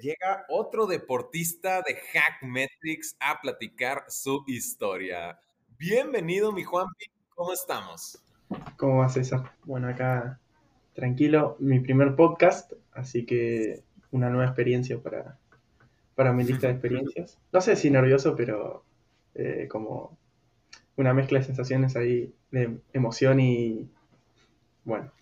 Llega otro deportista de Hackmetrics a platicar su historia. Bienvenido, mi Juanpi. ¿Cómo estamos? ¿Cómo vas, César? Bueno, acá tranquilo, mi primer podcast, así que una nueva experiencia para, para mi lista de experiencias. No sé si nervioso, pero eh, como una mezcla de sensaciones ahí de emoción y bueno.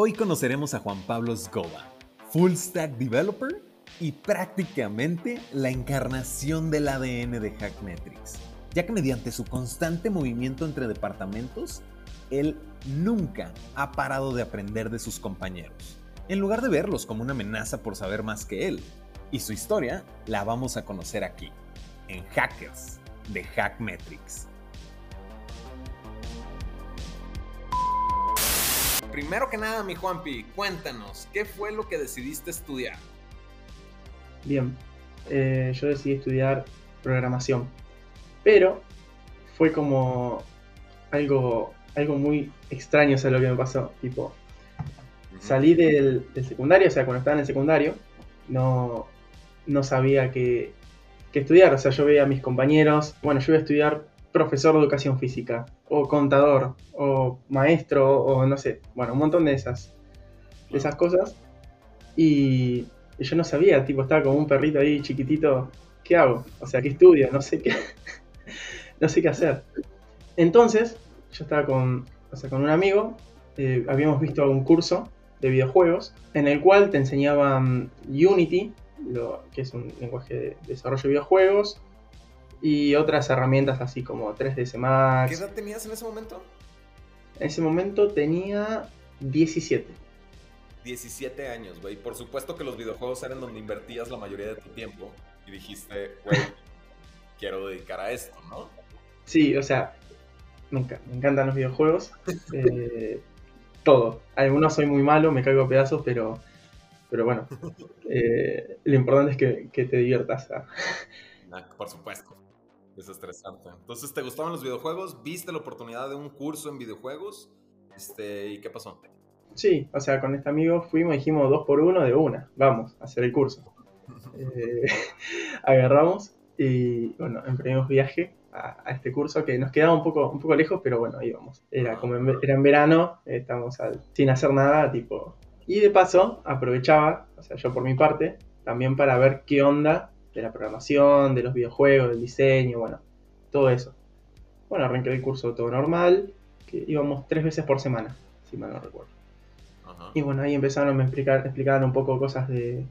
Hoy conoceremos a Juan Pablo Sgoba, full stack developer y prácticamente la encarnación del ADN de Hackmetrics, ya que mediante su constante movimiento entre departamentos, él nunca ha parado de aprender de sus compañeros, en lugar de verlos como una amenaza por saber más que él. Y su historia la vamos a conocer aquí, en Hackers de Hackmetrics. Primero que nada, mi Juanpi, cuéntanos, ¿qué fue lo que decidiste estudiar? Bien, eh, yo decidí estudiar programación, pero fue como algo, algo muy extraño, o sea, lo que me pasó. Tipo, salí del, secundario, o sea, cuando estaba en el secundario, no, no sabía qué, estudiar. O sea, yo veía a mis compañeros, bueno, yo iba a estudiar profesor de educación física, o contador, o maestro, o no sé, bueno, un montón de esas, de esas cosas. Y, yo no sabía, tipo, estaba como un perrito ahí chiquitito, ¿qué hago? O sea, ¿qué estudio? No sé qué, no sé qué hacer. Entonces, yo estaba con, o sea, con un amigo, eh, habíamos visto un curso de videojuegos en el cual te enseñaban Unity, lo, que es un lenguaje de desarrollo de videojuegos, y otras herramientas así como 3ds Max. ¿Qué edad tenías en ese momento? En ese momento tenía 17. 17 años, güey. Por supuesto que los videojuegos eran donde invertías la mayoría de tu tiempo y dijiste, güey, quiero dedicar a esto, ¿no? Sí, o sea, me, me encantan los videojuegos. Eh, todo. Algunos soy muy malo, me caigo a pedazos, pero, pero bueno, eh, lo importante es que, te diviertas. ¿ah? por supuesto. Es estresante. Entonces, ¿te gustaban los videojuegos? ¿Viste la oportunidad de un curso en videojuegos? Este, ¿Y qué pasó? Sí, o sea, con este amigo fuimos y dijimos dos por uno de una. Vamos a hacer el curso. Eh, agarramos y bueno, emprendimos viaje a, este curso que nos quedaba un poco, un poco lejos, pero bueno, íbamos. Era como en, era en verano, estábamos sin hacer nada, tipo. Y de paso, aprovechaba, o sea, yo por mi parte, también para ver qué onda de la programación, de los videojuegos, del diseño, bueno, todo eso. Bueno, arranqué el curso todo normal, que íbamos tres veces por semana, si mal no recuerdo. Y bueno, ahí empezaron a explicar, explicar un poco cosas de,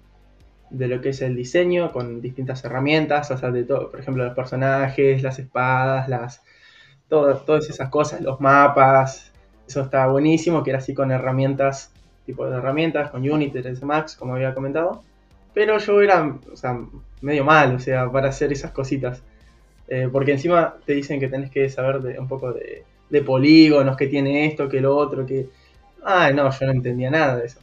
de lo que es el diseño con distintas herramientas, o sea, de todo, por ejemplo, los personajes, las espadas, las todas esas cosas, los mapas, eso estaba buenísimo, que era así con herramientas, tipo de herramientas, con Unity, 3 Max, como había comentado. Pero yo era, o sea, medio mal, o sea, para hacer esas cositas. Eh, porque encima te dicen que tenés que saber de, un poco de, de polígonos, que tiene esto, que lo otro, que... Ah, no, yo no entendía nada de eso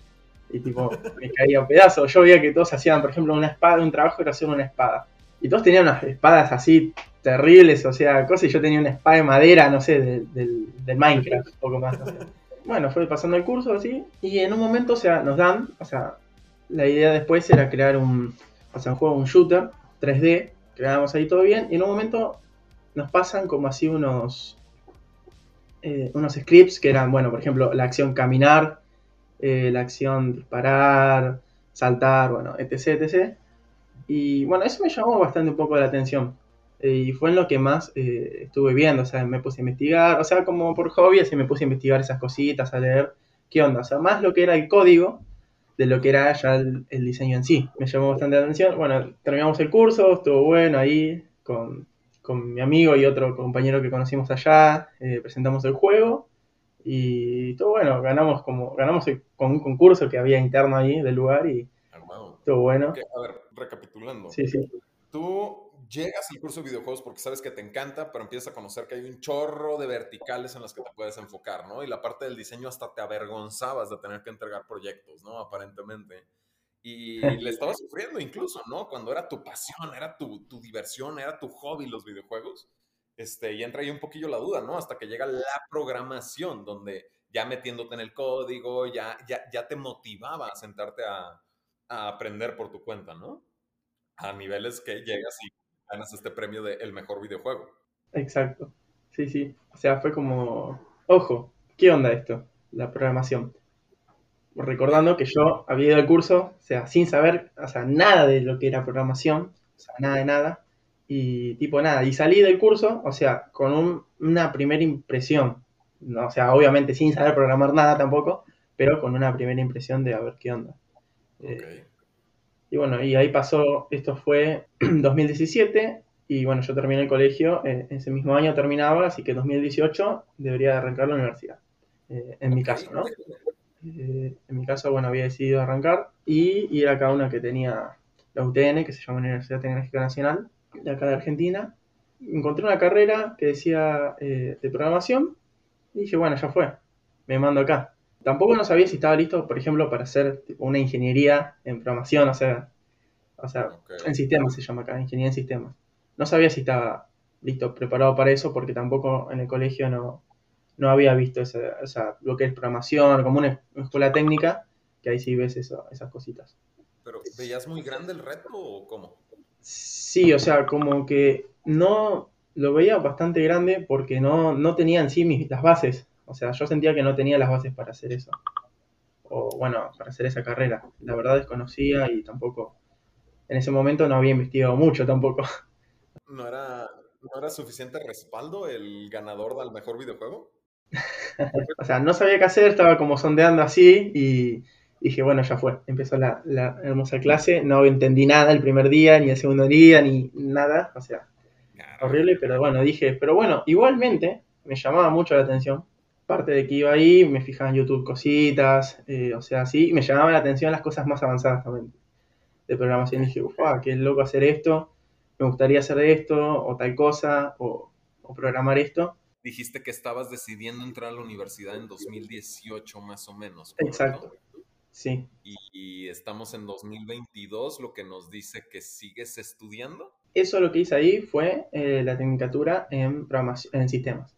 y tipo, me caía a pedazos. Yo veía que todos hacían, por ejemplo, una espada, un trabajo era hacer una espada. Y todos tenían unas espadas así terribles, o sea, cosas, y yo tenía una espada de madera, no sé, del, Minecraft, un poco más, Bueno, fue pasando el curso así, y en un momento, o sea, nos dan, o sea, la idea después era crear un, o un juego, un shooter 3D, creábamos ahí todo bien, y en un momento nos pasan como así unos, eh, unos scripts que eran, bueno, por ejemplo, la acción caminar, eh, la acción disparar, saltar, bueno, etc, etc. Y bueno, eso me llamó bastante un poco la atención. Eh, y fue en lo que más estuve viendo, o sea, me puse a investigar, o sea, como por hobby, así me puse a investigar esas cositas, a leer qué onda, o sea, más lo que era el código de lo que era ya el, diseño en sí. Me llamó bastante la atención. Bueno, terminamos el curso, estuvo bueno ahí con, con mi amigo y otro compañero que conocimos allá, presentamos el juego y todo bueno, ganamos como ganamos con un concurso que había interno ahí del lugar y todo bueno. a ver, recapitulando. Sí, sí. Tú llegas al curso de videojuegos porque sabes que te encanta, pero empiezas a conocer que hay un chorro de verticales en las que te puedes enfocar, ¿no? Y la parte del diseño hasta te avergonzabas de tener que entregar proyectos, ¿no? Aparentemente. Y le estabas sufriendo incluso, ¿no? Cuando era tu pasión, era tu, tu diversión, era tu hobby los videojuegos Este, y entra ahí un poquillo la duda, ¿no? Hasta que llega la programación, donde ya metiéndote en el código, ya, ya, ya te motivaba a sentarte a, aprender por tu cuenta, ¿no? A niveles que llegas y ganas este premio de el mejor videojuego. Exacto. Sí, sí. O sea, fue como, ojo, ¿qué onda esto? La programación. Recordando que yo había ido al curso, o sea, sin saber, o sea, nada de lo que era programación, o sea, nada de nada, y tipo nada, y salí del curso, o sea, con una primera impresión, o sea, obviamente sin saber programar nada tampoco, pero con una primera impresión de a ver qué onda. Eh, y bueno, y ahí pasó, esto fue 2017, y bueno, yo terminé el colegio, eh, ese mismo año terminaba, así que 2018 debería arrancar la universidad, eh, en mi caso, ¿no? en mi caso, bueno, había decidido arrancar y ir acá a una que tenía la UTN, que se llama Universidad Tecnológica Nacional, de acá de Argentina. Encontré una carrera que decía de programación y dije, bueno, ya fue, me mando acá. Tampoco no sabía si estaba listo, por ejemplo, para hacer una ingeniería en programación, o sea, o sea en sistemas se llama acá, ingeniería en sistemas. No sabía si estaba listo, preparado para eso, porque tampoco en el colegio no, no había visto esa, o sea, lo que es programación, como una, escuela técnica, que ahí sí ves eso, esas cositas. ¿Pero veías muy grande el reto o cómo? Sí, o sea, como que no, lo veía bastante grande porque no, no tenía en sí mis, las bases. O sea, yo sentía que no tenía las bases para hacer eso. O bueno, para hacer esa carrera. La verdad desconocía y tampoco, en ese momento no había investigado mucho tampoco. ¿No era, ¿no era suficiente respaldo el ganador del mejor videojuego? o sea, no sabía qué hacer, estaba como sondeando así y dije, bueno, ya fue. Empezó la, la hermosa clase, no entendí nada el primer día, ni el segundo día, ni nada. O sea, horrible, pero bueno, dije, pero bueno, igualmente me llamaba mucho la atención. Parte de que iba ahí, me fijaba en YouTube cositas, eh, o sea, sí, me llamaba la atención las cosas más avanzadas también de programación. Y dije, uff, qué loco hacer esto, me gustaría hacer esto, o tal cosa, o, programar esto. Dijiste que estabas decidiendo entrar a la universidad en 2018 más o menos. Exacto. Sí. Y, estamos en 2022, lo que nos dice que sigues estudiando. Eso lo que hice ahí fue eh, la tecnicatura en, en sistemas.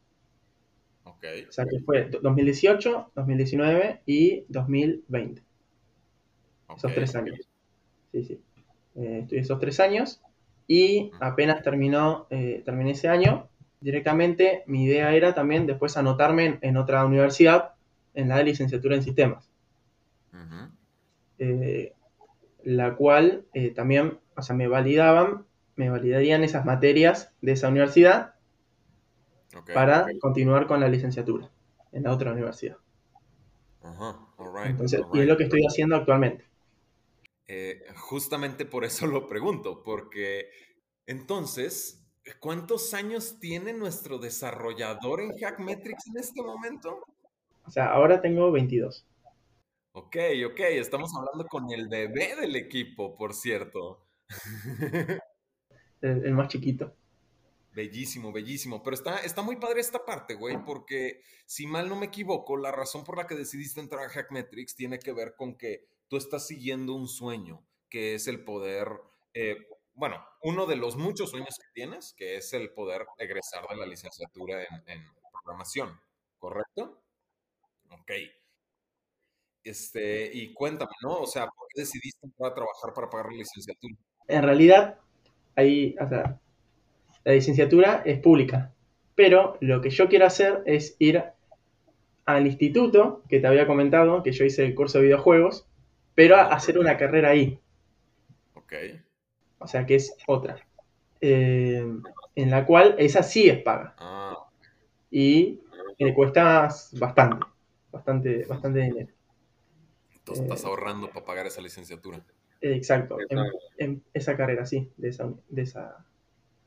O sea que fue 2018, 2019 y 2020. Esos tres años. Sí, sí. Eh, estudié esos tres años y apenas terminó, eh, terminé ese año, directamente mi idea era también después anotarme en otra universidad en la de licenciatura en sistemas. Eh, la cual eh, también, o sea, me validaban, me validarían esas materias de esa universidad para continuar con la licenciatura en la otra universidad. y es lo que estoy haciendo actualmente. Eh, justamente por eso lo pregunto, porque entonces, ¿cuántos años tiene nuestro desarrollador en Hackmetrics en este momento? O sea, ahora tengo 22. Ok, ok, estamos hablando con el bebé del equipo, por cierto. el, más chiquito. Bellísimo, bellísimo. Pero está, está muy padre esta parte, güey, porque si mal no me equivoco, la razón por la que decidiste entrar a Hackmetrics tiene que ver con que tú estás siguiendo un sueño, que es el poder, eh, bueno, uno de los muchos sueños que tienes, que es el poder egresar de la licenciatura en, en programación, ¿correcto? Ok. Este, y cuéntame, ¿no? O sea, ¿por qué decidiste entrar a trabajar para pagar la licenciatura? En realidad, ahí, o sea, la licenciatura es pública, pero lo que yo quiero hacer es ir al instituto que te había comentado, que yo hice el curso de videojuegos, pero a hacer una carrera ahí. Ok. O sea, que es otra. Eh, en la cual esa sí es paga. Ah. Y me cuesta bastante, bastante, bastante dinero. Entonces estás eh, ahorrando para pagar esa licenciatura. Exacto, en, esa carrera, sí, de esa, de esa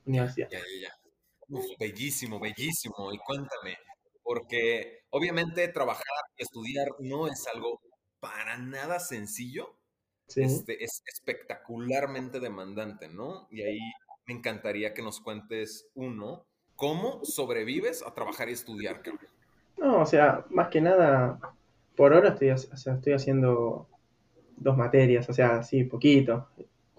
universidad. Ya, ya, ya. bellísimo, bellísimo. Y cuéntame, porque obviamente trabajar y estudiar no es algo para nada sencillo. Este, es espectacularmente demandante, ¿no? Y ahí me encantaría que nos cuentes, uno, ¿cómo sobrevives a trabajar y estudiar, No, o sea, más que nada, por ahora estoy, estoy haciendo dos materias, o sea, sí, poquito.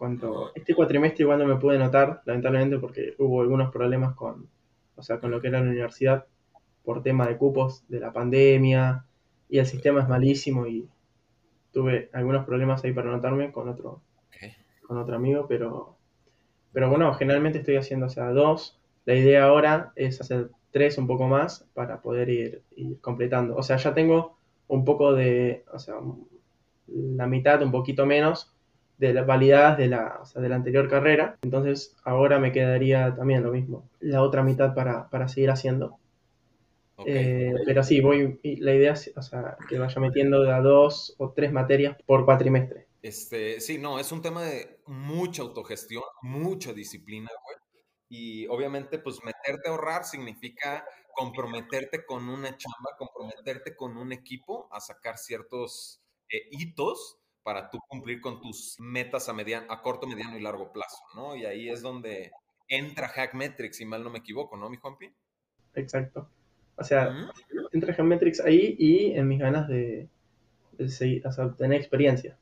Cuanto, este cuatrimestre igual no me pude notar, lamentablemente, porque hubo algunos problemas con, o sea, con lo que era la universidad por tema de cupos de la pandemia y el sistema es malísimo y tuve algunos problemas ahí para anotarme con otro, con otro amigo, pero, pero bueno, generalmente estoy haciendo, o sea, dos. La idea ahora es hacer tres un poco más para poder ir, ir completando. O sea, ya tengo un poco de, o sea, la mitad, un poquito menos de las validadas de la, o sea, de la anterior carrera. Entonces ahora me quedaría también lo mismo, la otra mitad para, para seguir haciendo. Eh, pero sí, voy, la idea es o sea, que vaya metiendo de a dos o tres materias por cuatrimestre. Este, sí, no, es un tema de mucha autogestión, mucha disciplina, güey. Y obviamente, pues meterte a ahorrar significa comprometerte con una chamba, comprometerte con un equipo a sacar ciertos eh, hitos para tú cumplir con tus metas a, mediano, a corto, mediano y largo plazo, ¿no? Y ahí es donde entra Hackmetrics, si mal no me equivoco, ¿no, mi Juanpi? Exacto. O sea, entra Hackmetrics ahí y en mis ganas de, seguir, o sea, experiencia.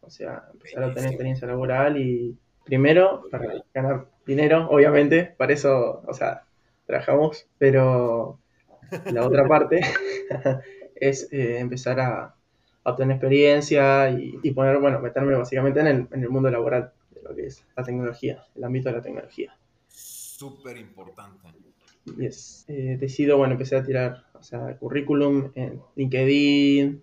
O sea, empezar a obtener experiencia laboral y primero para ganar dinero, obviamente, para eso, o sea, trabajamos, pero la otra parte es eh, empezar a, obtener experiencia y, poner, bueno, meterme básicamente en el, en el mundo laboral de lo que es la tecnología, el ámbito de la tecnología. Súper importante. Yes. Eh, decido, bueno, empecé a tirar, o sea, currículum en LinkedIn,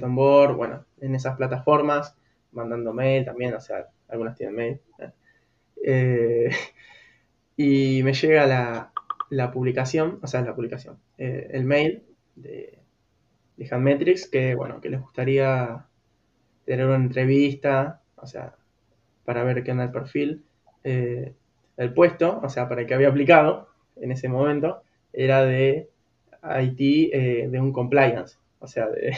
en Board, bueno, en esas plataformas, mandando mail también, o sea, algunas tienen mail. Eh, y me llega la, la, publicación, o sea, la publicación, eh, el mail de, de Handmetrics que, bueno, que les gustaría tener una entrevista, o sea, para ver qué anda el perfil. Eh, el puesto, o sea, para el que había aplicado en ese momento, era de IT, eh, de un compliance, o sea, de,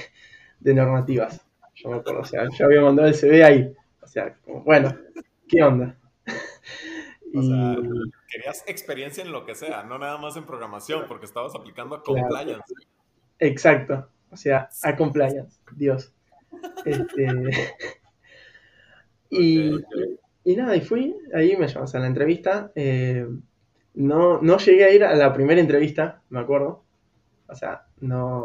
de, normativas. Yo me acuerdo, o sea, yo había mandado el CV ahí. O sea, como, bueno, ¿qué onda? O sea, querías experiencia en lo que sea, no nada más en programación, porque estabas aplicando a compliance. Exacto. O sea, a compliance, Dios. Este, y, nada, y fui, ahí me llamas a la entrevista. Eh, no, no llegué a ir a la primera entrevista, me acuerdo. O sea, no.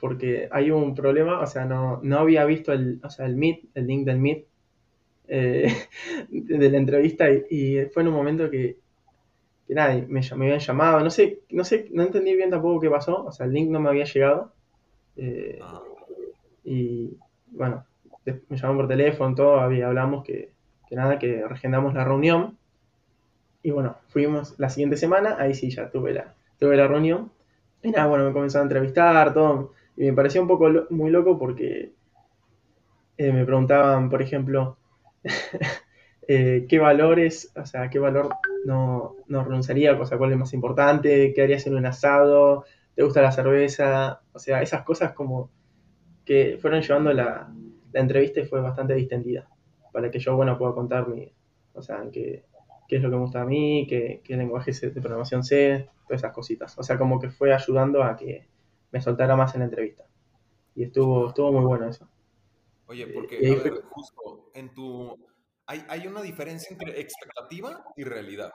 Porque hay un problema, o sea, no, no había visto el, o sea, el Meet, el link del Meet eh, de la entrevista y, fue en un momento que, que nada, me, me habían llamado, no sé, no sé, no entendí bien tampoco qué pasó, o sea, el link no me había llegado eh, ah. Y bueno, me llamaron por teléfono, todo, hablamos que, nada, que regendamos la reunión. Y bueno, fuimos la siguiente semana, ahí sí ya tuve la, tuve la reunión. Y nada, bueno, me comenzaron a entrevistar, todo. Y me pareció un poco muy loco porque eh, me preguntaban, por ejemplo, eh, qué valores, o sea, qué valor no, no renunciaría, o sea, cuál es más importante, qué harías en un asado, te gusta la cerveza, o sea, esas cosas como que fueron llevando la, entrevista y fue bastante distendida, para que yo, bueno, pueda contar mi, o sea, qué, qué es lo que me gusta a mí, qué, qué lenguaje de programación sé, todas esas cositas. O sea, como que fue ayudando a que me soltara más en la entrevista. Y estuvo, estuvo muy bueno eso. Oye, eh, porque, justo, en tu... Hay, hay una diferencia entre expectativa y realidad.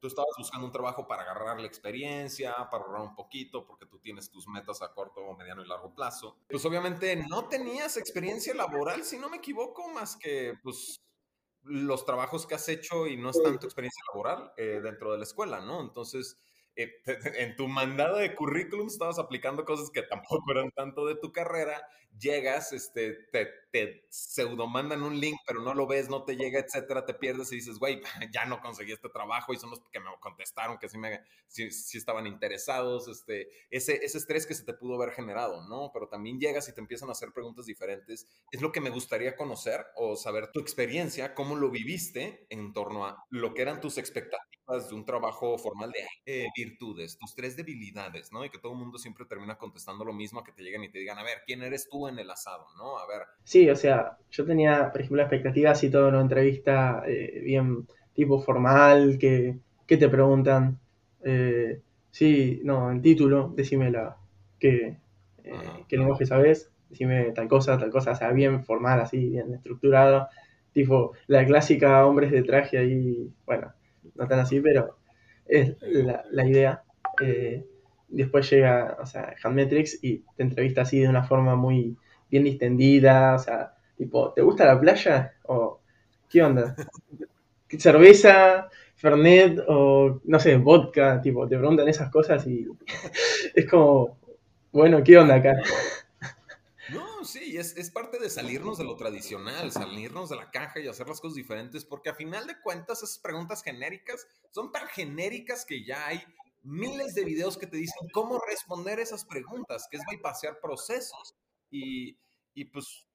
Tú estabas buscando un trabajo para agarrar la experiencia, para ahorrar un poquito, porque tú tienes tus metas a corto, mediano y largo plazo. Pues obviamente no tenías experiencia laboral, si no me equivoco, más que pues los trabajos que has hecho y no es tanto experiencia laboral eh, dentro de la escuela, ¿no? Entonces, en tu mandado de currículum estabas aplicando cosas que tampoco eran tanto de tu carrera, llegas, este, te, te pseudo mandan un link, pero no lo ves, no te llega, etcétera, te pierdes y dices, güey, ya no conseguí este trabajo y son los que me contestaron que sí, me, sí, estaban interesados, este, ese, ese estrés que se te pudo haber generado, ¿no? Pero también llegas y te empiezan a hacer preguntas diferentes. Es lo que me gustaría conocer o saber tu experiencia, cómo lo viviste en torno a lo que eran tus expectativas de un trabajo formal de eh, virtudes, tus tres debilidades, ¿no? Y que todo el mundo siempre termina contestando lo mismo, a que te lleguen y te digan, a ver, ¿quién eres tú en el asado, ¿no? A ver. Sí, o sea, yo tenía, por ejemplo, expectativas y toda una entrevista eh, bien tipo formal, que, te preguntan, eh, sí, no, en título, decime la, que, eh, qué lenguaje sabes, decime tal cosa, tal cosa, o sea, bien formal, así, bien estructurado, tipo la clásica hombres de traje ahí, bueno, no tan así, pero, es la, idea. Eh, después llega, o sea, Handmetrics y te entrevista así de una forma muy bien distendida, o sea, tipo, ¿te gusta la playa? ¿O qué onda? ¿Cerveza? Fernet o no sé, vodka, tipo, te preguntan esas cosas y es como, bueno, ¿qué onda acá? Sí, es, es, parte de salirnos de lo tradicional, salirnos de la caja y hacer las cosas diferentes, porque a final de cuentas esas preguntas genéricas son tan genéricas que ya hay miles de videos que te dicen cómo responder esas preguntas, que es bypassear procesos. Y, y pues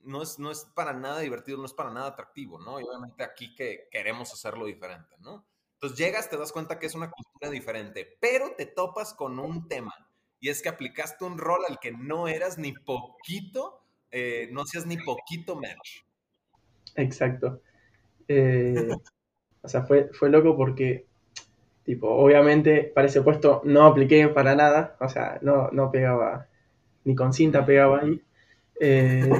no es, no es para nada divertido, no es para nada atractivo, ¿no? Y obviamente aquí que queremos hacerlo diferente, ¿no? Entonces llegas, te das cuenta que es una cultura diferente, pero te topas con un tema, y es que aplicaste un rol al que no eras ni poquito, eh, no hacías ni poquito match. Exacto. Eh, o sea, fue, fue loco porque, tipo, obviamente para ese puesto no apliqué para nada, o sea, no, no pegaba, ni con cinta pegaba ahí. Eh,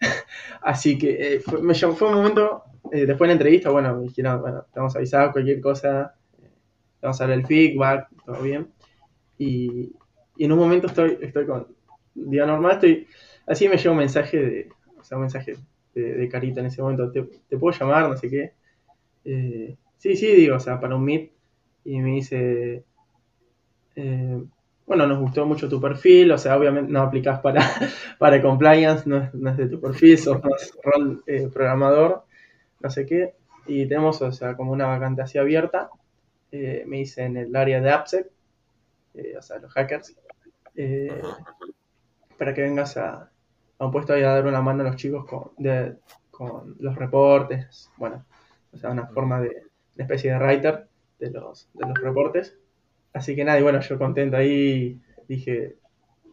así que fue, me fue un momento, después de la entrevista, bueno, me dijeron, bueno, te vamos a avisar cualquier cosa, vamos a dar el feedback, todo bien. Y, en un momento estoy, estoy con día normal, estoy, así me llega un mensaje de, o sea, un mensaje de, Carita en ese momento, ¿te, puedo llamar? No sé qué. sí, sí, digo, o sea, para un meet, y me dice, bueno, nos gustó mucho tu perfil, o sea, obviamente no aplicás para, para compliance, no es, de tu perfil, sos más rol eh, programador, no sé qué, y tenemos, o sea, como una vacante así abierta, eh, me hice en el área de AppSec, eh, o sea, los hackers, para que vengas a, un puesto ahí a dar una mano a los chicos con, con los reportes, bueno, o sea, una forma de, una especie de writer de los, de los reportes. Así que nada, y bueno, yo contento ahí dije,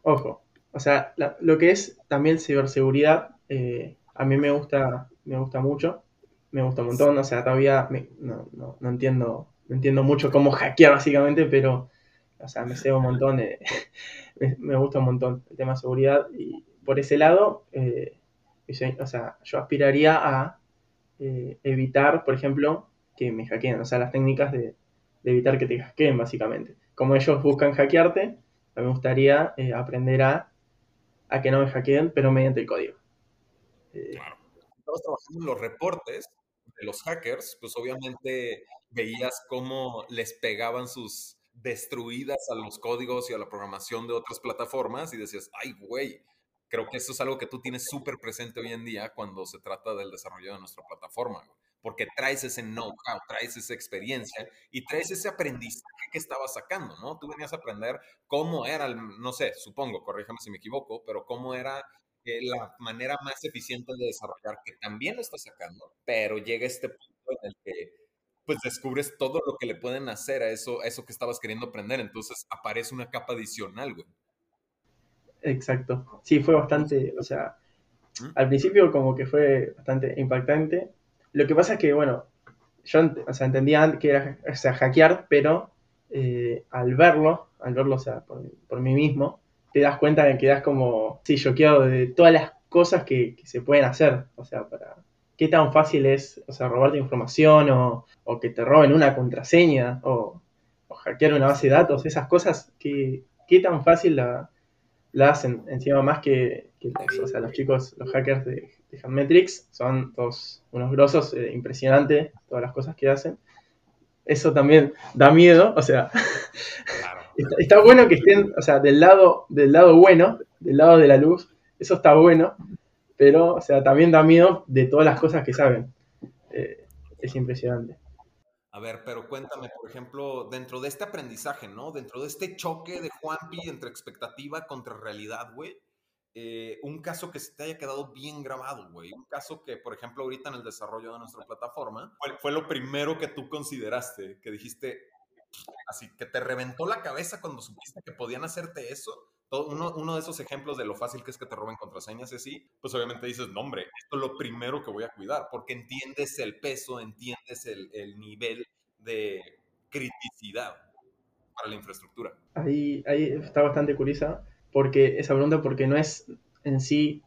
ojo, o sea, lo que es también ciberseguridad, eh, a mí me gusta, me gusta mucho, me gusta un montón, o sea, todavía no, no, no, entiendo, no entiendo mucho cómo hackear básicamente, pero, o sea, me sé un montón, me, gusta un montón el tema de seguridad y por ese lado, eh, o sea, yo aspiraría a eh, evitar, por ejemplo, que me hackeen, o sea, las técnicas de de evitar que te hackeen, básicamente. Como ellos buscan hackearte, me gustaría eh, aprender a, a que no me hackeen, pero mediante el código. Eh, claro. Estabas trabajando en los reportes de los hackers, pues obviamente veías cómo les pegaban sus destruidas a los códigos y a la programación de otras plataformas y decías, ay, güey, creo que eso es algo que tú tienes súper presente hoy en día cuando se trata del desarrollo de nuestra plataforma porque traes ese know-how, traes esa experiencia y traes ese aprendizaje que estabas sacando, ¿no? Tú venías a aprender cómo era, no sé, supongo, corríjame si me equivoco, pero cómo era eh, la manera más eficiente de desarrollar, que también lo estás sacando, pero llega este punto en el que pues descubres todo lo que le pueden hacer a eso, a eso que estabas queriendo aprender, entonces aparece una capa adicional, güey. Exacto. Sí, fue bastante, o sea, ¿Mm? al principio como que fue bastante impactante, lo que pasa es que, bueno, yo o sea, entendía que era o sea, hackear, pero eh, al verlo, al verlo, o sea, por, mí mismo, te das cuenta de que quedas como, sí, choqueado de todas las cosas que, se pueden hacer. O sea, para qué tan fácil es, o sea, robarte información o, que te roben una contraseña o, hackear una base de datos, esas cosas, que, qué tan fácil la, hacen. Encima más que, o sea, los chicos, los hackers de de Handmetrics, son todos unos grosos, eh, impresionante todas las cosas que hacen. Eso también da miedo, o sea, está, bueno que estén, o sea, del lado, del lado bueno, del lado de la luz, eso está bueno, pero, o sea, también da miedo de todas las cosas que saben. Eh, es impresionante. A ver, pero cuéntame, por ejemplo, dentro de este aprendizaje, ¿no? Dentro de este choque de Juanpi entre expectativa contra realidad, güey, eh, un caso que se te haya quedado bien grabado, güey. Un caso que, por ejemplo, ahorita en el desarrollo de nuestra plataforma, fue, lo primero que tú consideraste, que dijiste, así, que te reventó la cabeza cuando supiste que podían hacerte eso. Todo, uno, de esos ejemplos de lo fácil que es que te roben contraseñas y así, pues obviamente dices, no, hombre, esto es lo primero que voy a cuidar, porque entiendes el peso, entiendes el, el nivel de criticidad para la infraestructura. Ahí, ahí está bastante curiosa porque esa pregunta porque no es en sí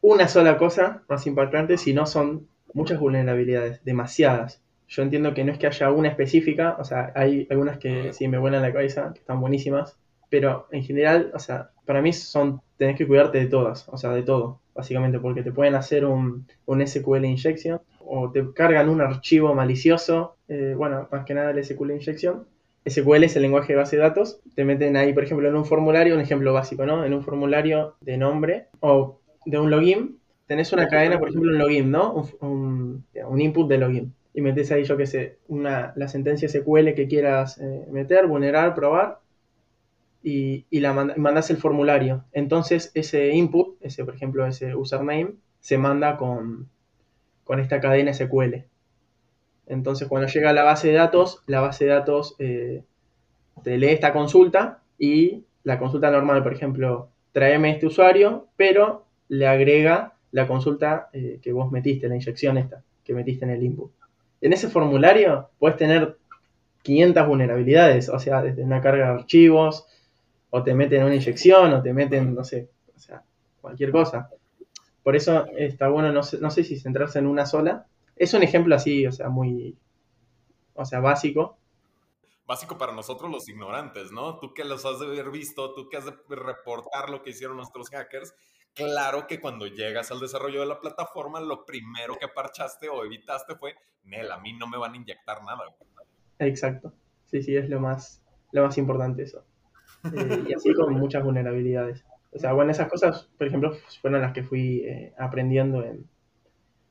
una sola cosa más impactante, sino son muchas vulnerabilidades, demasiadas. yo entiendo que no es que haya una específica, o sea, hay algunas que sí me vuelan la cabeza, que están buenísimas, pero en general, o sea, para mí son, tenés que cuidarte de todas, o sea, de todo, básicamente, porque te pueden hacer un, un SQL injection o te cargan un archivo malicioso, eh, bueno, más que nada el SQL injection. SQL es el lenguaje de base de datos, te meten ahí, por ejemplo, en un formulario, un ejemplo básico, ¿no? En un formulario de nombre o de un login, tenés una cadena, por ejemplo, un login, ¿no? Un, un, input de login. Y metes ahí, yo qué sé, una, la sentencia SQL que quieras eh, meter, vulnerar, probar, y, la mandas el formulario. Entonces ese input, ese por ejemplo ese username, se manda con, con esta cadena SQL. Entonces cuando llega a la base de datos, la base de datos eh, te lee esta consulta y la consulta normal, por ejemplo, tráeme este usuario, pero le agrega la consulta eh, que vos metiste, la inyección esta, que metiste en el input. En ese formulario puedes tener 500 vulnerabilidades, o sea, desde una carga de archivos, o te meten una inyección, o te meten, no sé, o sea, cualquier cosa. Por eso está bueno, no sé, no sé si centrarse en una sola. Es un ejemplo así, o sea, muy, o sea, básico. Básico para nosotros los ignorantes, ¿no? Tú que los has de haber visto, tú que has de reportar lo que hicieron nuestros hackers, claro que cuando llegas al desarrollo de la plataforma, lo primero que parchaste o evitaste fue, Nel, a mí no me van a inyectar nada. Exacto. Sí, sí, es lo más, lo más importante eso. Eh, y así con muchas vulnerabilidades. O sea, bueno, esas cosas, por ejemplo, fueron las que fui eh, aprendiendo en,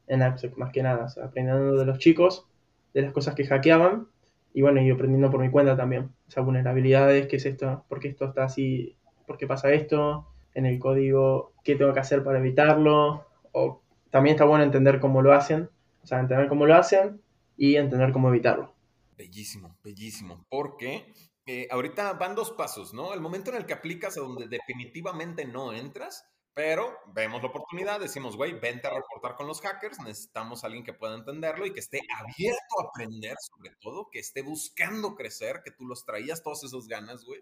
en AppSec, más que nada. O sea, aprendiendo de los chicos, de las cosas que hackeaban, y bueno, y aprendiendo por mi cuenta también. O sea, vulnerabilidades, qué es esto, por qué esto está así, por qué pasa esto, en el código, qué tengo que hacer para evitarlo, o también está bueno entender cómo lo hacen, o sea, entender cómo lo hacen y entender cómo evitarlo. Bellísimo, bellísimo, porque eh, ahorita van dos pasos, ¿no? El momento en el que aplicas a donde definitivamente no entras, pero vemos la oportunidad, decimos, güey, vente a reportar con los hackers, necesitamos a alguien que pueda entenderlo y que esté abierto a aprender, sobre todo, que esté buscando crecer, que tú los traías todas esas ganas, güey.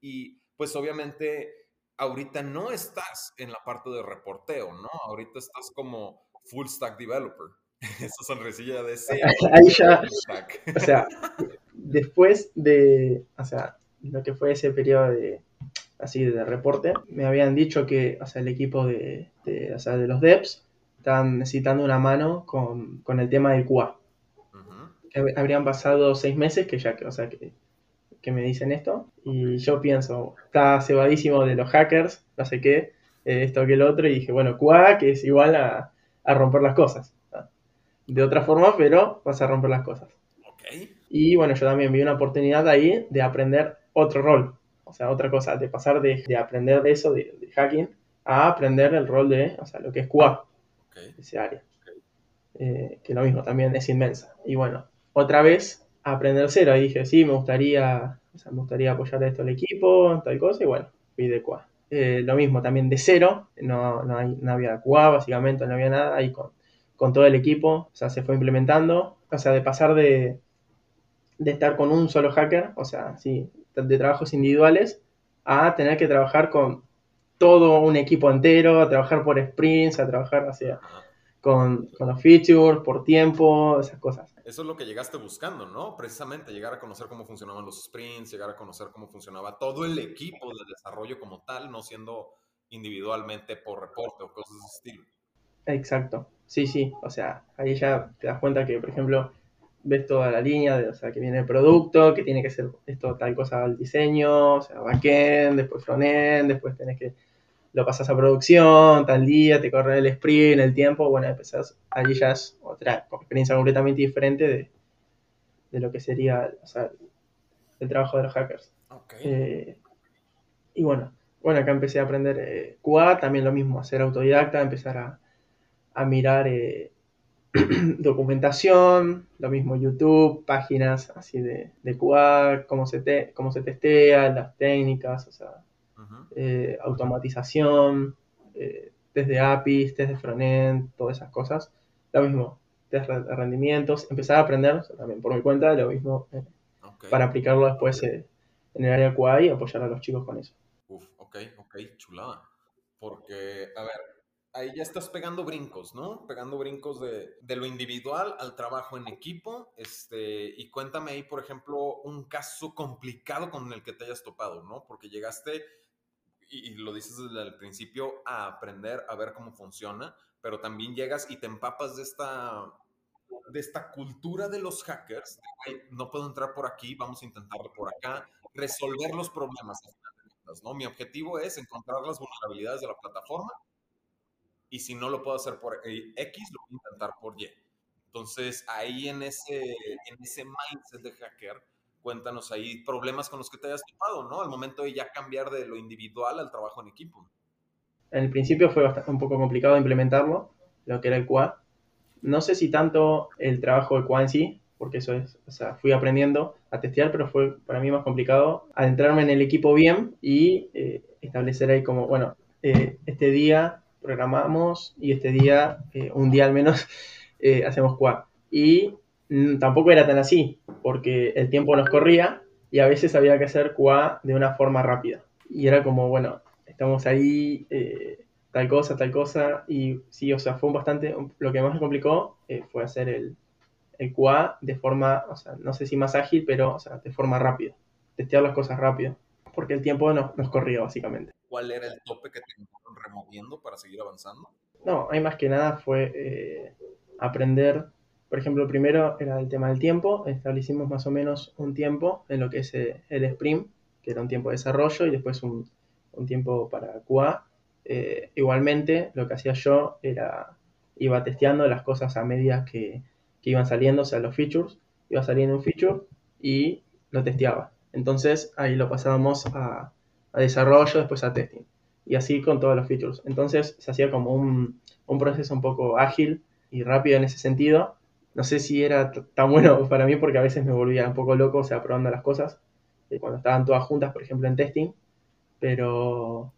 Y pues obviamente ahorita no estás en la parte de reporteo, ¿no? Ahorita estás como full stack developer. Esa sonrisilla de sí. Ahí ya, o sea, después de, o sea, lo que fue ese periodo de, así, de reporte, me habían dicho que, o sea, el equipo de, o sea, de los devs estaban necesitando una mano con, con el tema del QA. Habrían pasado seis meses que ya, o sea, que, que, me dicen esto, y yo pienso, está cebadísimo de los hackers, no sé qué, eh, esto que el otro, y dije, bueno, QA, que es igual a, a romper las cosas. De otra forma, pero vas a romper las cosas. Y bueno, yo también vi una oportunidad ahí de aprender otro rol, o sea, otra cosa, de pasar de, de aprender de eso, de, hacking, a aprender el rol de, o sea, lo que es QA, ese área. Eh, que lo mismo, también es inmensa. Y bueno, otra vez, aprender cero. Ahí dije, sí, me gustaría, o sea, me gustaría apoyar esto al equipo, tal cosa, y bueno, fui de QA. Eh, lo mismo, también de cero, no, no, hay, no había QA, básicamente, no había nada, ahí con, con todo el equipo, o sea, se fue implementando, o sea, de pasar de, de estar con un solo hacker, o sea, sí, de trabajos individuales, a tener que trabajar con todo un equipo entero, a trabajar por sprints, a trabajar hacia, con, con los features, por tiempo, esas cosas. Eso es lo que llegaste buscando, ¿no? Precisamente llegar a conocer cómo funcionaban los sprints, llegar a conocer cómo funcionaba todo el equipo de desarrollo como tal, no siendo individualmente por reporte o cosas de ese estilo. Exacto, sí, sí, o sea, ahí ya te das cuenta que, por ejemplo, ves toda la línea, de, o sea, que viene el producto, que tiene que ser esto tal cosa al diseño, o sea, backend, después frontend, después tenés que lo pasas a producción, tal día, te corre el sprint, el tiempo, bueno, empezás, allí ya es otra experiencia completamente diferente de, de lo que sería o sea, el trabajo de los hackers. Eh, y bueno, bueno, acá empecé a aprender eh, QA, también lo mismo, hacer autodidacta, empezar a, a mirar eh, documentación, lo mismo YouTube, páginas así de, de QA, cómo se, te, cómo se testea, las técnicas, o sea, eh, automatización, eh, desde APIs, desde frontend, todas esas cosas. Lo mismo, test de rendimientos, empezar a aprender también por mi cuenta, lo mismo eh, para aplicarlo después en el área QA y apoyar a los chicos con eso. Uf, ok, ok, chulada. Porque, a ver, ahí ya estás pegando brincos, ¿no? Pegando brincos de, lo individual al trabajo en equipo. Este, y cuéntame ahí, por ejemplo, un caso complicado con el que te hayas topado, ¿no? Porque llegaste, y, lo dices desde el principio, a aprender a ver cómo funciona, pero también llegas y te empapas de esta de esta cultura de los hackers, no puedo entrar por aquí, vamos a intentarlo por acá, resolver los problemas. ¿no? Mi objetivo es encontrar las vulnerabilidades de la plataforma y si no lo puedo hacer por X, lo voy a intentar por Y. Entonces, ahí en ese, en ese mindset de hacker, cuéntanos ahí problemas con los que te hayas topado, ¿no? Al momento de ya cambiar de lo individual al trabajo en equipo. En el principio fue bastante, un poco complicado implementarlo, lo que era el QA. No sé si tanto el trabajo de QA en sí, porque eso es, o sea, fui aprendiendo a testear, pero fue para mí más complicado adentrarme en el equipo bien y eh, establecer ahí como, bueno, eh, este día programamos y este día, eh, un día al menos, eh, hacemos QA. Y mm, tampoco era tan así, porque el tiempo nos corría y a veces había que hacer QA de una forma rápida. Y era como, bueno, estamos ahí, eh, tal cosa, tal cosa, y sí, o sea, fue bastante, lo que más me complicó fue hacer el, el QA de forma, o sea, no sé si más ágil, pero, o sea, de forma rápida, testear las cosas rápido, porque el tiempo nos corría básicamente cuál era el tope que te fueron removiendo para seguir avanzando? No, hay más que nada fue eh, aprender, por ejemplo, primero era el tema del tiempo, establecimos más o menos un tiempo en lo que es eh, el sprint, que era un tiempo de desarrollo y después un, tiempo para QA. Eh, igualmente, lo que hacía yo era, iba testeando las cosas a medida que, que iban saliendo, o sea, los features, iba saliendo un feature y lo testeaba. Entonces ahí lo pasábamos a, a desarrollo, después a testing. Y así con todos los features. Entonces se hacía como un, proceso un poco ágil y rápido en ese sentido. No sé si era tan bueno para mí porque a veces me volvía un poco loco, o sea, probando las cosas. Eh, cuando estaban todas juntas, por ejemplo, en testing. Pero,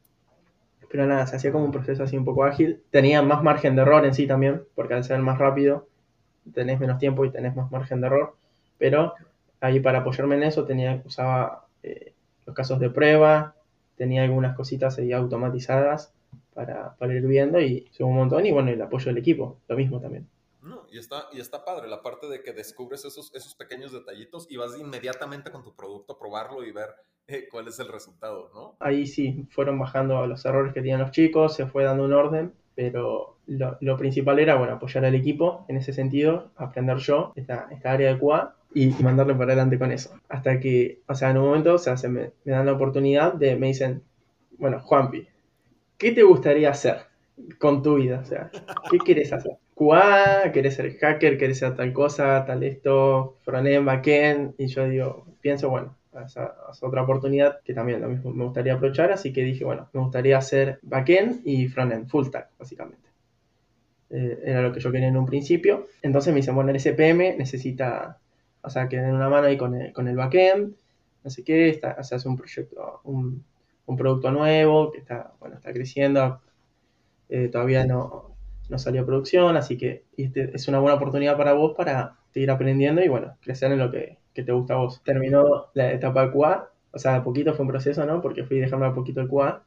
pero nada, se hacía como un proceso así un poco ágil. Tenía más margen de error en sí también, porque al ser más rápido tenés menos tiempo y tenés más margen de error. Pero ahí para apoyarme en eso tenía, usaba eh, los casos de prueba, tenía algunas cositas ahí automatizadas para, para ir viendo y subo un montón y bueno, el apoyo del equipo, lo mismo también. No, y está, y está padre la parte de que descubres esos, esos pequeños detallitos y vas inmediatamente con tu producto a probarlo y ver eh, cuál es el resultado, ¿no? Ahí sí, fueron bajando los errores que tenían los chicos, se fue dando un orden, pero lo, lo principal era, bueno, apoyar al equipo en ese sentido, aprender yo esta, esta área de QA y, mandarle para adelante con eso. Hasta que, o sea, en un momento, se me, dan la oportunidad de, me dicen, bueno, Juanpi, ¿qué te gustaría hacer con tu vida? O sea, ¿qué quieres hacer? QA, ¿quieres ser hacker? ¿Quieres ser tal cosa, tal esto, frontend, backend? Y yo digo, pienso, bueno, esa, otra oportunidad que también lo mismo me gustaría aprovechar, así que dije, bueno, me gustaría hacer backend y frontend, full stack, básicamente. Eh, era lo que yo quería en un principio. Entonces me dicen, bueno, el SPM necesita o sea, que den una mano ahí con el, con el backend, no sé qué, está, se hace un proyecto, un, producto nuevo que está, bueno, está creciendo, eh, todavía no, no salió a producción, así que este es una buena oportunidad para vos para seguir aprendiendo y bueno, crecer en lo que, te gusta a vos. Terminó la etapa de QA, o sea, a poquito fue un proceso, ¿no? Porque fui dejando a poquito el QA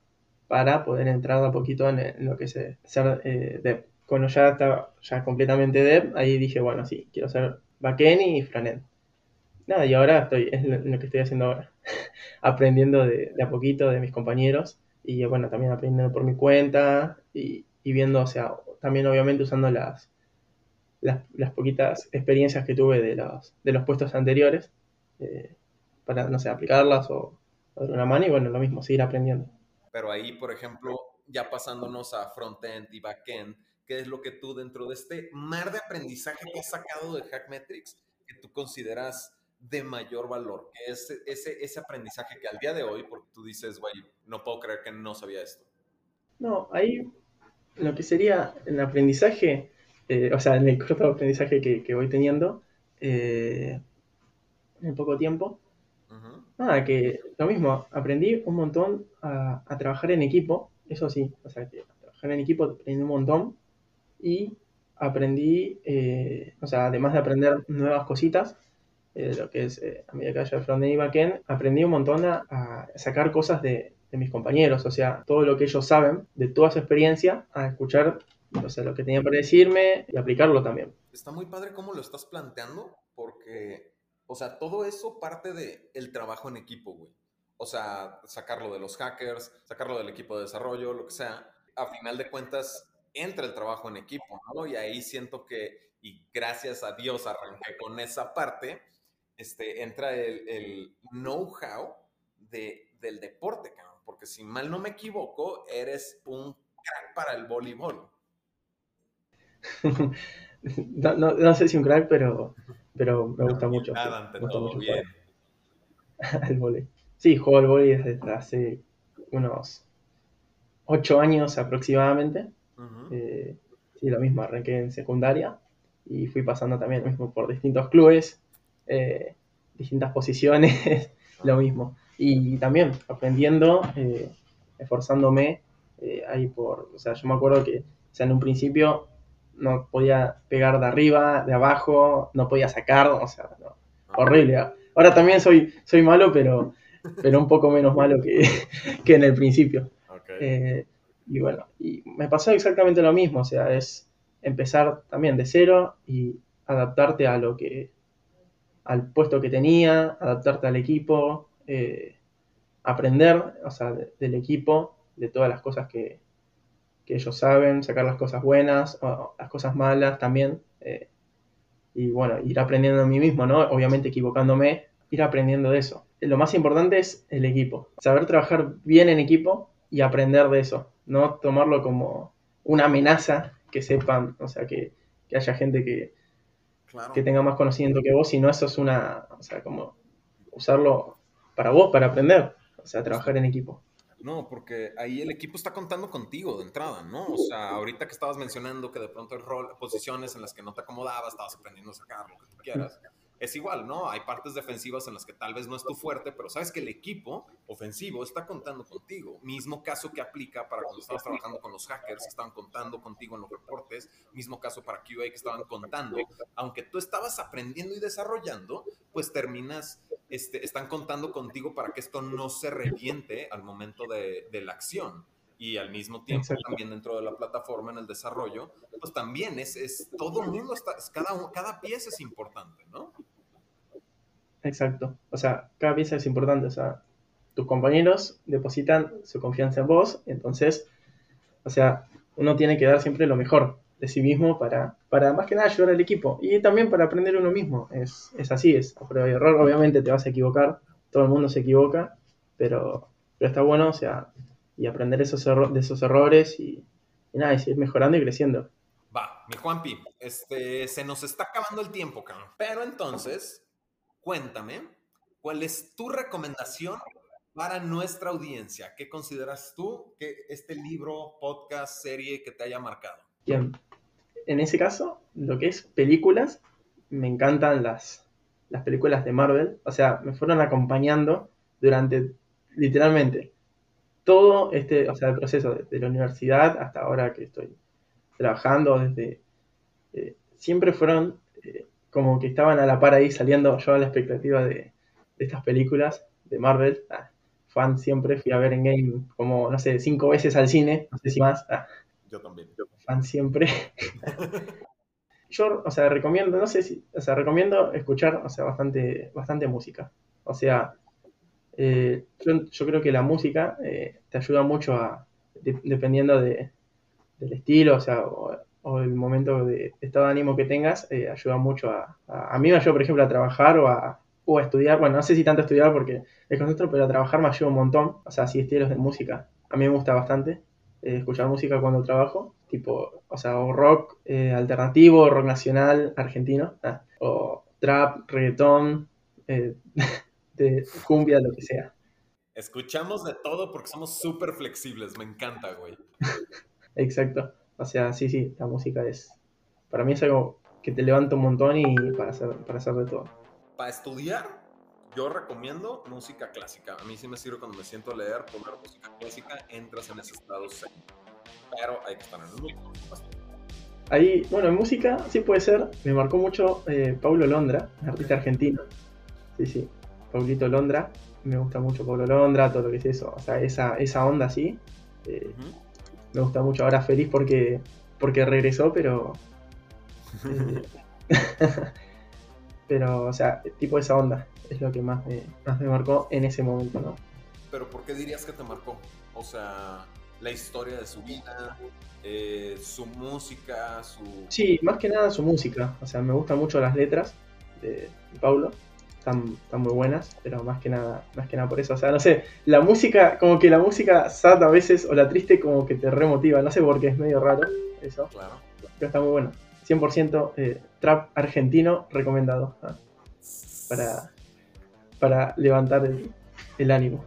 para poder entrar a poquito en, lo que es ser eh. Cuando ya estaba ya completamente dev, ahí dije, bueno, sí, quiero ser backend y frontend. Nada, y ahora estoy, es lo que estoy haciendo ahora, aprendiendo de, a poquito de mis compañeros y bueno, también aprendiendo por mi cuenta y, viendo, o sea, también obviamente usando las, las, poquitas experiencias que tuve de los, de los puestos anteriores eh, para, no sé, aplicarlas o, o, una mano y bueno, lo mismo, seguir aprendiendo. Pero ahí, por ejemplo, ya pasándonos a frontend y backend, ¿qué es lo que tú dentro de este mar de aprendizaje que has sacado de Hackmetrics que tú consideras de mayor valor, que es ese, ese aprendizaje que al día de hoy, porque tú dices, güey, no puedo creer que no sabía esto. No, ahí lo que sería el aprendizaje, eh, o sea, en el corto aprendizaje que, voy teniendo, eh, en poco tiempo, nada, que lo mismo, aprendí un montón a, trabajar en equipo, eso sí, o sea, que trabajar en equipo aprendí un montón y aprendí, eh, o sea, además de aprender nuevas cositas, eh, lo que es a medida que haya frontend y backend, aprendí un montón a, sacar cosas de, de mis compañeros, o sea, todo lo que ellos saben de toda su experiencia, a escuchar o sea, lo que tenían para decirme y aplicarlo también. Está muy padre cómo lo estás planteando, porque, o sea, todo eso parte del el trabajo en equipo, güey. O sea, sacarlo de los hackers, sacarlo del equipo de desarrollo, lo que sea. A final de cuentas, entra el trabajo en equipo, ¿no? Y ahí siento que, y gracias a Dios arranqué con esa parte, este, entra el, el know-how de, del deporte, cabrón. Porque si mal no me equivoco, eres un crack para el voleibol. no, sé si un crack, pero, pero me gusta mucho. me gusta mucho bien. el voleibol. Sí, juego al voleibol desde hace unos ocho años aproximadamente. Eh, sí, lo mismo, arranqué en secundaria y fui pasando también lo mismo por distintos clubes, eh, distintas posiciones, lo mismo. Y también aprendiendo, eh, esforzándome ahí por, o sea, yo me acuerdo que, o sea, en un principio no podía pegar de arriba, de abajo, no podía sacar, o sea, horrible. Ahora también soy, soy malo, pero, pero un poco menos malo que, que en el principio. Y bueno, y me pasó exactamente lo mismo, o sea, es empezar también de cero y adaptarte a lo que, al puesto que tenía, adaptarte al equipo, eh, aprender, o sea, del equipo, de todas las cosas que, que, ellos saben, sacar las cosas buenas, o las cosas malas también, eh, y bueno, ir aprendiendo a mí mismo, ¿no? Obviamente equivocándome, ir aprendiendo de eso. Lo más importante es el equipo, saber trabajar bien en equipo y aprender de eso no tomarlo como una amenaza que sepan, o sea, que, haya gente que, que tenga más conocimiento que vos, sino eso es una, o sea, como usarlo para vos, para aprender, o sea, trabajar en equipo. No, porque ahí el equipo está contando contigo de entrada, ¿no? O sea, ahorita que estabas mencionando que de pronto hay rol, posiciones en las que no te acomodabas, estabas aprendiendo a sacar lo que tú quieras es igual, ¿no? Hay partes defensivas en las que tal vez no es tu fuerte, pero sabes que el equipo ofensivo está contando contigo. Mismo caso que aplica para cuando estabas trabajando con los hackers, que estaban contando contigo en los reportes. Mismo caso para QA que estaban contando. Aunque tú estabas aprendiendo y desarrollando, pues terminas, este, están contando contigo para que esto no se reviente al momento de, de la acción y al mismo tiempo también dentro de la plataforma en el desarrollo, pues también es, es todo el mundo está, cada, cada pieza es importante, ¿no? Exacto, o sea, cada pieza es importante, o sea, tus compañeros depositan su confianza en vos, entonces, o sea, uno tiene que dar siempre lo mejor de sí mismo para, para más que nada ayudar al equipo y también para aprender uno mismo, es, es así, es a prueba y error, obviamente te vas a equivocar, todo el mundo se equivoca, pero, pero está bueno, o sea, y aprender esos de esos errores y, nada, y seguir mejorando y creciendo. Va, mi Juanpi, este, se nos está acabando el tiempo, cabrón. Pero entonces, cuéntame, ¿cuál es tu recomendación para nuestra audiencia? ¿Qué consideras tú que este libro, podcast, serie que te haya marcado? Bien, en ese caso, lo que es películas, me encantan las, las películas de Marvel. O sea, me fueron acompañando durante, literalmente, todo este, o sea, el proceso de, la universidad hasta ahora que estoy trabajando, desde eh, siempre fueron como que estaban a la par ahí saliendo yo a la expectativa de, estas películas de Marvel. Ah, fan siempre, fui a ver en game como, no sé, cinco veces al cine, no sé si más. Ah, yo también. Fan siempre. yo, o sea, recomiendo, no sé si, o sea, recomiendo escuchar, o sea, bastante, bastante música. O sea, eh, yo, creo que la música eh, te ayuda mucho a, dependiendo de, del estilo, o sea, o, el momento de estado de ánimo que tengas, eh, ayuda mucho a, a, mí me ayuda, por ejemplo, a trabajar o a, o a estudiar, bueno, no sé si tanto estudiar porque es concepto, pero a trabajar me ayuda un montón, o sea, así estilos de música, a mí me gusta bastante escuchar música cuando trabajo, tipo, o sea, o rock alternativo, rock nacional argentino, ah, o trap, reggaetón, de cumbia, lo que sea. Escuchamos de todo porque somos súper flexibles, me encanta, güey. Exacto. O sea, sí, sí, la música es. Para mí es algo que te levanta un montón y para hacer, para hacer de todo. Para estudiar, yo recomiendo música clásica. A mí sí me sirve cuando me siento a leer, poner música clásica, entras en ese estado zen. Pero hay que estar en el mundo, Ahí, bueno, en música sí puede ser. Me marcó mucho eh, Paulo Londra, artista argentino. Sí, sí. Paulito Londra. me gusta mucho Pablo Londra, todo lo que es eso. O sea, esa, esa onda así. Eh, me gusta mucho. Ahora feliz porque, porque regresó, pero. Pero, o sea, tipo esa onda es lo que más me, más me marcó en ese momento, ¿no? Pero ¿por qué dirías que te marcó? O sea, la historia de su vida, eh, su música, su... Sí, más que nada su música. O sea, me gustan mucho las letras de, Paulo. Están, están, muy buenas, pero más que nada, más que nada por eso. O sea, no sé, la música, como que la música sad a veces, o la triste como que te remotiva. No sé por qué es medio raro eso. Claro. Pero está muy bueno. 100% eh, trap argentino recomendado. ¿ah? Para, para levantar el, el ánimo.